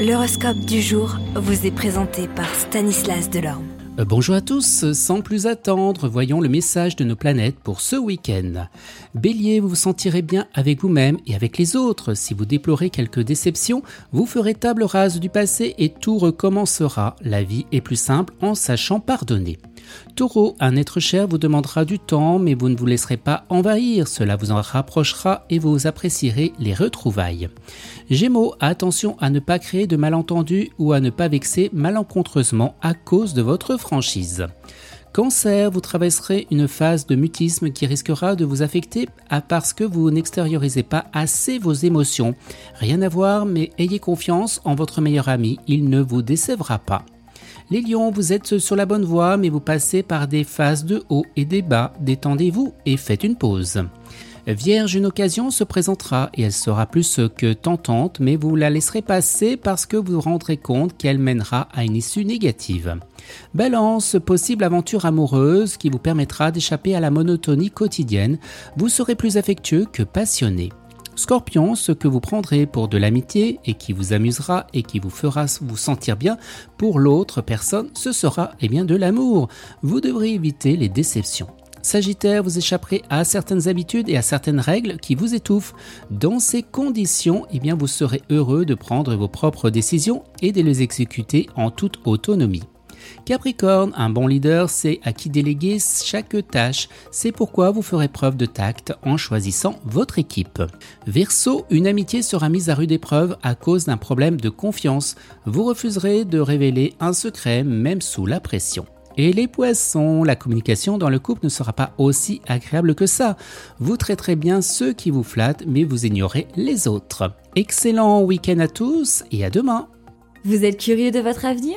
L'horoscope du jour vous est présenté par Stanislas Delorme. Euh, bonjour à tous, sans plus attendre, voyons le message de nos planètes pour ce week-end. Bélier, vous vous sentirez bien avec vous-même et avec les autres. Si vous déplorez quelques déceptions, vous ferez table rase du passé et tout recommencera. La vie est plus simple en sachant pardonner. Taureau, un être cher vous demandera du temps, mais vous ne vous laisserez pas envahir, cela vous en rapprochera et vous apprécierez les retrouvailles. Gémeaux, attention à ne pas créer de malentendus ou à ne pas vexer malencontreusement à cause de votre franchise. Cancer, vous traverserez une phase de mutisme qui risquera de vous affecter parce que vous n'extériorisez pas assez vos émotions. Rien à voir, mais ayez confiance en votre meilleur ami, il ne vous décevra pas. Les lions, vous êtes sur la bonne voie, mais vous passez par des phases de haut et des bas. Détendez-vous et faites une pause. Vierge, une occasion se présentera et elle sera plus que tentante, mais vous la laisserez passer parce que vous vous rendrez compte qu'elle mènera à une issue négative. Balance, possible aventure amoureuse qui vous permettra d'échapper à la monotonie quotidienne. Vous serez plus affectueux que passionné. Scorpion, ce que vous prendrez pour de l'amitié et qui vous amusera et qui vous fera vous sentir bien pour l'autre personne, ce sera eh bien de l'amour. Vous devrez éviter les déceptions. Sagittaire, vous échapperez à certaines habitudes et à certaines règles qui vous étouffent. Dans ces conditions, eh bien, vous serez heureux de prendre vos propres décisions et de les exécuter en toute autonomie. Capricorne, un bon leader sait à qui déléguer chaque tâche. C'est pourquoi vous ferez preuve de tact en choisissant votre équipe. Verseau, une amitié sera mise à rude épreuve à cause d'un problème de confiance. Vous refuserez de révéler un secret même sous la pression. Et les poissons, la communication dans le couple ne sera pas aussi agréable que ça. Vous traiterez bien ceux qui vous flattent, mais vous ignorez les autres. Excellent week-end à tous et à demain. Vous êtes curieux de votre avenir?